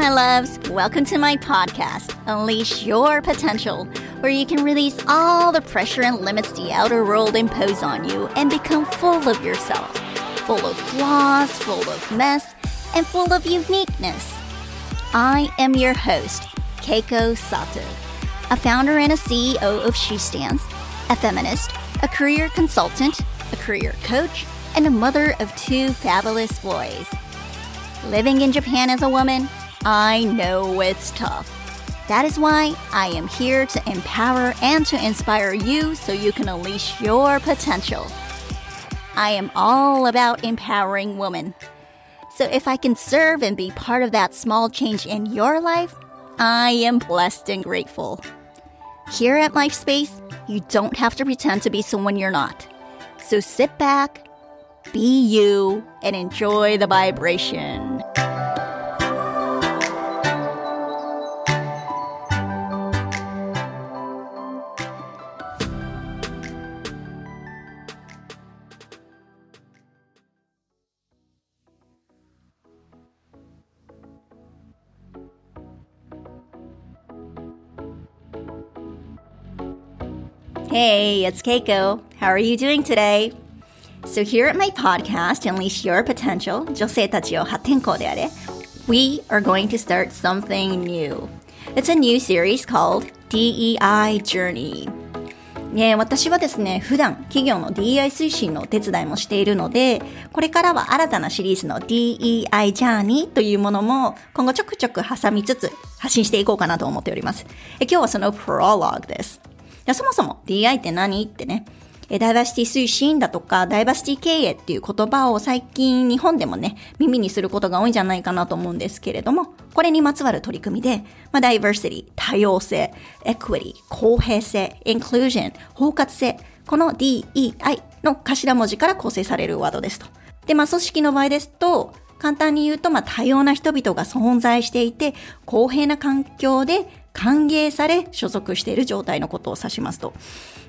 my loves. Welcome to my podcast, Unleash Your Potential, where you can release all the pressure and limits the outer world impose on you and become full of yourself. Full of flaws, full of mess, and full of uniqueness. I am your host, Keiko Sato, a founder and a CEO of She Stands, a feminist, a career consultant, a career coach, and a mother of two fabulous boys. Living in Japan as a woman, I know it's tough. That is why I am here to empower and to inspire you so you can unleash your potential. I am all about empowering women. So if I can serve and be part of that small change in your life, I am blessed and grateful. Here at LifeSpace, you don't have to pretend to be someone you're not. So sit back, be you, and enjoy the vibration. Hey, it's Keiko. How are you doing today? So here at my podcast, Unleash Your Potential, 女性たちを破天荒であれ, we are going to start something new. It's a new series called DEI Journey. ね、私はですね、普段企業の DEI 推進のお手伝いもしているので、これからは新たなシリーズの DEI Journey というものも今後ちょくちょく挟みつつ発信していこうかなと思っております。え今日はそのプロローグです。そもそも DI って何？ってね、ダイバーシティ推進だとか、ダイバーシティ経営っていう言葉を最近日本でもね、耳にすることが多いんじゃないかなと思うんですけれども、これにまつわる取り組みで、まあ、ダイバーシティ、多様性、エクイティ、公平性、インクルージョン、包括性、この DEI の頭文字から構成されるワードですと。で、まあ、組織の場合ですと、簡単に言うと、まあ、多様な人々が存在していて、公平な環境で歓迎され所属している状態のことを指しますと。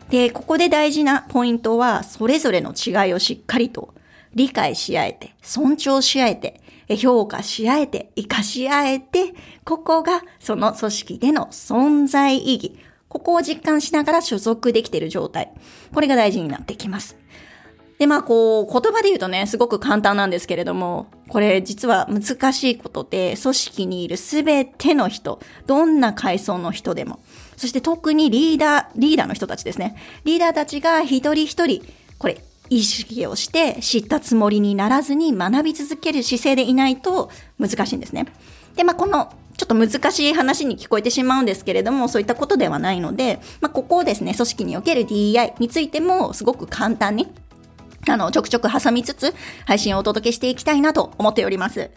で、ここで大事なポイントは、それぞれの違いをしっかりと理解し合えて、尊重し合えて、評価し合えて、活かし合えて、ここがその組織での存在意義。ここを実感しながら所属できている状態。これが大事になってきます。で、まあこう、言葉で言うとね、すごく簡単なんですけれども、これ実は難しいことで、組織にいるすべての人、どんな階層の人でも、そして特にリーダー、リーダーの人たちですね。リーダーたちが一人一人、これ、意識をして知ったつもりにならずに学び続ける姿勢でいないと難しいんですね。で、まあこのちょっと難しい話に聞こえてしまうんですけれども、そういったことではないので、まあ、ここをですね、組織における DEI についてもすごく簡単にあの、ちょくちょく挟みつつ、配信をお届けしていきたいなと思っております。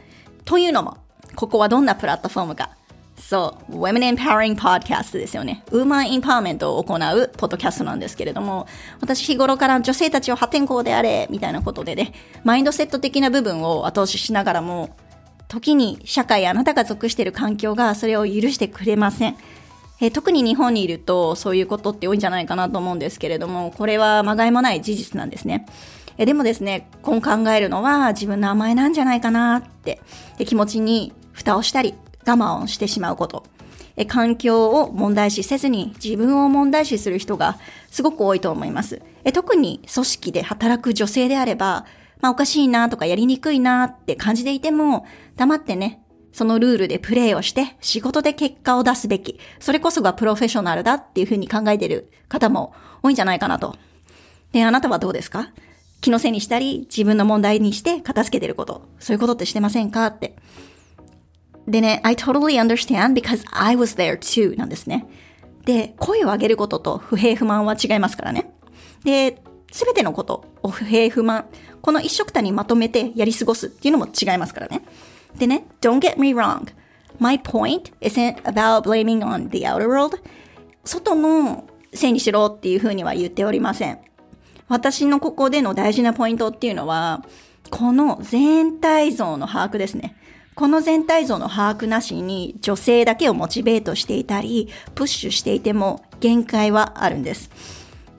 というのも、ここはどんなプラットフォームか。そう、Women Empowering Podcast ですよね。ウーマンインパワーメントを行うポッドキャストなんですけれども、私日頃から女性たちを破天荒であれ、みたいなことでね、マインドセット的な部分を後押ししながらも、時に社会あなたが属している環境がそれを許してくれません。え特に日本にいるとそういうことって多いんじゃないかなと思うんですけれども、これはまがいもない事実なんですね。えでもですね、今考えるのは自分の甘えなんじゃないかなってで気持ちに蓋をしたり我慢をしてしまうこと。え環境を問題視せずに自分を問題視する人がすごく多いと思います。え特に組織で働く女性であれば、まあおかしいなとかやりにくいなって感じていても、黙ってね、そのルールでプレイをして仕事で結果を出すべき。それこそがプロフェッショナルだっていうふうに考えてる方も多いんじゃないかなと。で、あなたはどうですか？気のせいにしたり、自分の問題にして片付けてること。そういうことってしてませんか？って。でね、I totally understand because I was there too なんですね。で、声を上げることと不平不満は違いますからね。で、すべてのことを、不平不満、この一色たにまとめてやり過ごすっていうのも違いますからね。でね、don't get me wrong. My point isn't about blaming on the outer world. 外のせいにしろっていうふうには言っておりません。私のここでの大事なポイントっていうのは、この全体像の把握ですね。この全体像の把握なしに女性だけをモチベートしていたり、プッシュしていても限界はあるんです。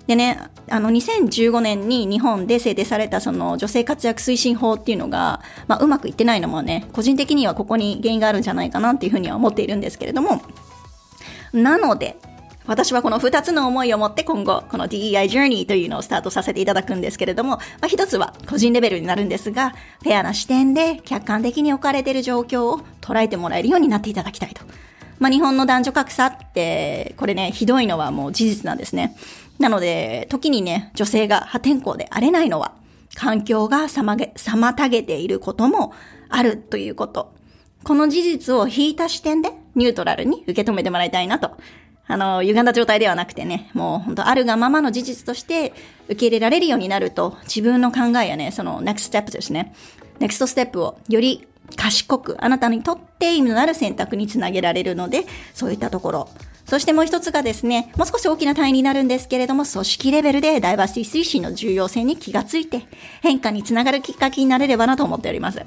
でね、あの、2015年に日本で制定されたその女性活躍推進法っていうのが、まあ、うまくいってないのもね、個人的にはここに原因があるんじゃないかなっていうふうには思っているんですけれども、なので、私はこの2つの思いを持って今後、この DEI Journey というのをスタートさせていただくんですけれども、まあ、一つは個人レベルになるんですが、フェアな視点で客観的に置かれている状況を捉えてもらえるようになっていただきたいと。まあ、日本の男女格差って、これね、ひどいのはもう事実なんですね。なので、時にね、女性が破天荒で荒れないのは、環境が妨げ妨げていることもあるということ。この事実を引いた視点でニュートラルに受け止めてもらいたいなとあの、歪んだ状態ではなくてね、もう本当あるがままの事実として受け入れられるようになると、自分の考えやね、その next step ですね。next step をより賢く、あなたにとって意味のある選択につなげられるので、そういったところ。そしてもう一つがですね、もう少し大きな単位になるんですけれども、組織レベルでダイバーシティ推進の重要性に気がついて、変化につながるきっかけになれればなと思っております。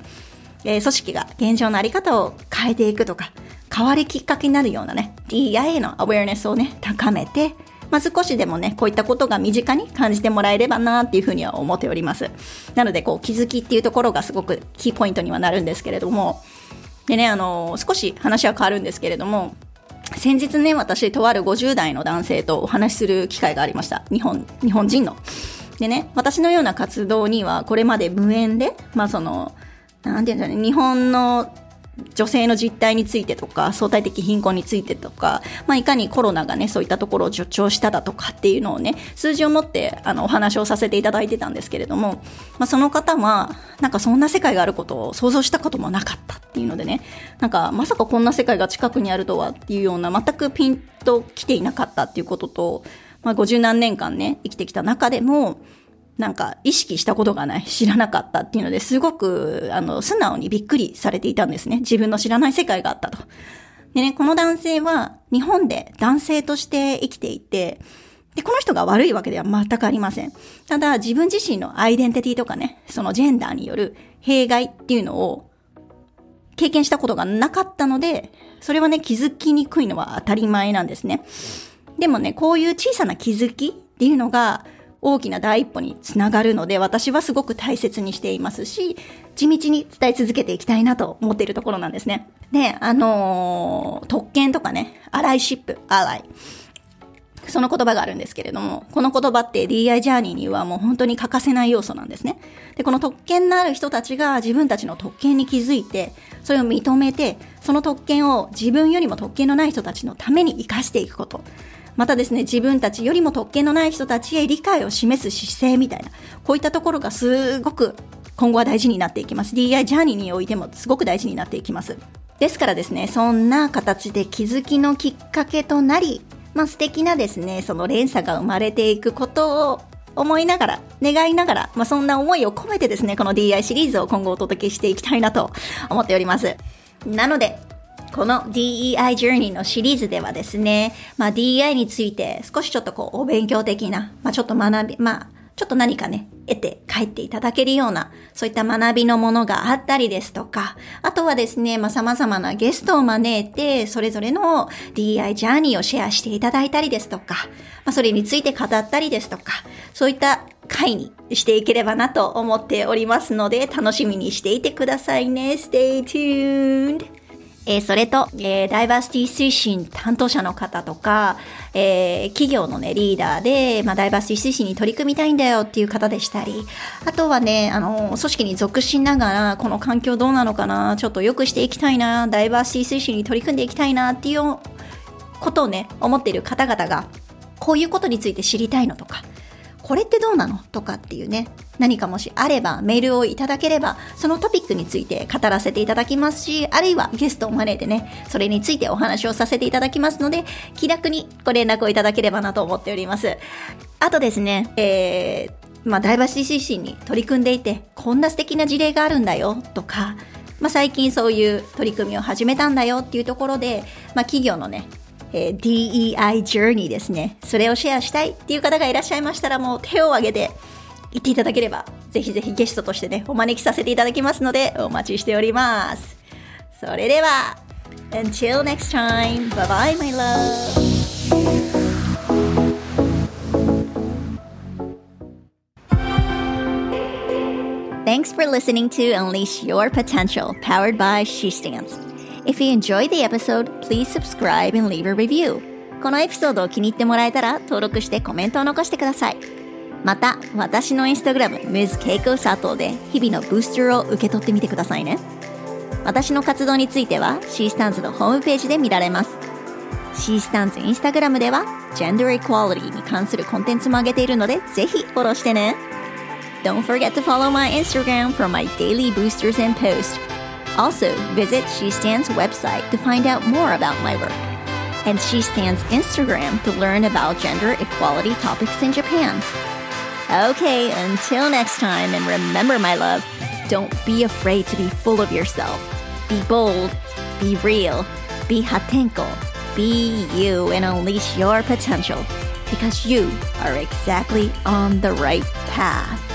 えー、組織が現状のあり方を変えていくとか、変わりきっかけになるようなね、DEI へのアウェアネスをね、高めて、まあ、少しでもね、こういったことが身近に感じてもらえればなっていうふうには思っております。なので、こう、気づきっていうところがすごくキーポイントにはなるんですけれども、でね、あの、少し話は変わるんですけれども、先日ね、私、とある50代の男性とお話しする機会がありました。日本、日本人の。でね、私のような活動にはこれまで無縁で、まあその、なんていうんだろうね、日本の女性の実態についてとか相対的貧困についてとか、まあ、いかにコロナがねそういったところを助長しただとかっていうのをね数字を持ってあのお話をさせていただいてたんですけれども、まあ、その方はなんかそんな世界があることを想像したこともなかったっていうのでねなんかまさかこんな世界が近くにあるとはっていうような全くピンと来ていなかったっていうことと、まあ、50何年間ね生きてきた中でもなんか意識したことがない、知らなかったっていうのですごく、あの、素直にびっくりされていたんですね。自分の知らない世界があったと。でね、この男性は日本で男性として生きていて、で、この人が悪いわけでは全くありません。ただ、自分自身のアイデンティティとかね、そのジェンダーによる弊害っていうのを経験したことがなかったので、それはね、気づきにくいのは当たり前なんですね。でもね、こういう小さな気づきっていうのが、大きな第一歩につながるので、私はすごく大切にしていますし、地道に伝え続けていきたいなと思っているところなんですね。で、あのー、特権とかね、アライシップ、アライ。その言葉があるんですけれども、この言葉って DI ジャーニーにはもう本当に欠かせない要素なんですね。で、この特権のある人たちが自分たちの特権に気づいて、それを認めて、その特権を自分よりも特権のない人たちのために活かしていくこと。またですね、自分たちよりも特権のない人たちへ理解を示す姿勢みたいな、こういったところがすごく今後は大事になっていきます。DI ジャーニーにおいてもすごく大事になっていきます。ですからですね、そんな形で気づきのきっかけとなり、まあ素敵なですね、その連鎖が生まれていくことを思いながら、願いながら、まあそんな思いを込めてですね、この DI シリーズを今後お届けしていきたいなと思っております。なので、この DEI Journey のシリーズではですね、まあ DEI について少しちょっとこうお勉強的な、まあちょっと学び、まあちょっと何かね、得て帰っていただけるような、そういった学びのものがあったりですとか、あとはですね、まあ様々なゲストを招いて、それぞれの DEI ジャーニーをシェアしていただいたりですとか、まあそれについて語ったりですとか、そういった回にしていければなと思っておりますので、楽しみにしていてくださいね。Stay tuned! えー、それと、えー、ダイバーシティ推進担当者の方とか、えー、企業のね、リーダーで、まあ、ダイバーシティ推進に取り組みたいんだよっていう方でしたり、あとはね、あの、組織に属しながら、この環境どうなのかな、ちょっと良くしていきたいな、ダイバーシティ推進に取り組んでいきたいなっていうことをね、思っている方々が、こういうことについて知りたいのとか、これってどうなの？とかっていうね、何かもしあればメールをいただければ、そのトピックについて語らせていただきますし、あるいはゲストを招いてね、それについてお話をさせていただきますので、気楽にご連絡をいただければなと思っております。あとですね、えー、まあ、ダイバーシティ推進に取り組んでいて、こんな素敵な事例があるんだよとか、まあ、最近そういう取り組みを始めたんだよっていうところで、まあ、企業のね、えー、DEI Journey ですね。それをシェアしたいっていう方がいらっしゃいましたら、もう手を挙げて言っていただければ、ぜひぜひゲストとしてね、お招きさせていただきますので、お待ちしております。それでは、Until next time, bye bye my love! Thanks for listening to Unleash Your Potential, powered by SheStance. If you enjoy the episode, please subscribe and leave a review. このエピソードを気に入ってもらえたら、登録してコメントを残してください。また、私のインスタグラム、MizKakeOSato で日々のブースターを受け取ってみてくださいね。私の活動については、シースタンズのホームページで見られます。シースタンズインスタグラムでは、ジェンダーエクワリティに関するコンテンツも上げているので、ぜひフォローしてね。Don't forget to Instagram for my daily boosters and posts. Also, visit She Stands website to find out more about my work. And She Stands Instagram to learn about gender equality topics in Japan. Okay, until next time, and remember, my love, don't be afraid to be full of yourself. Be bold, be real, be hatenko, be you, and unleash your potential because you are exactly on the right path.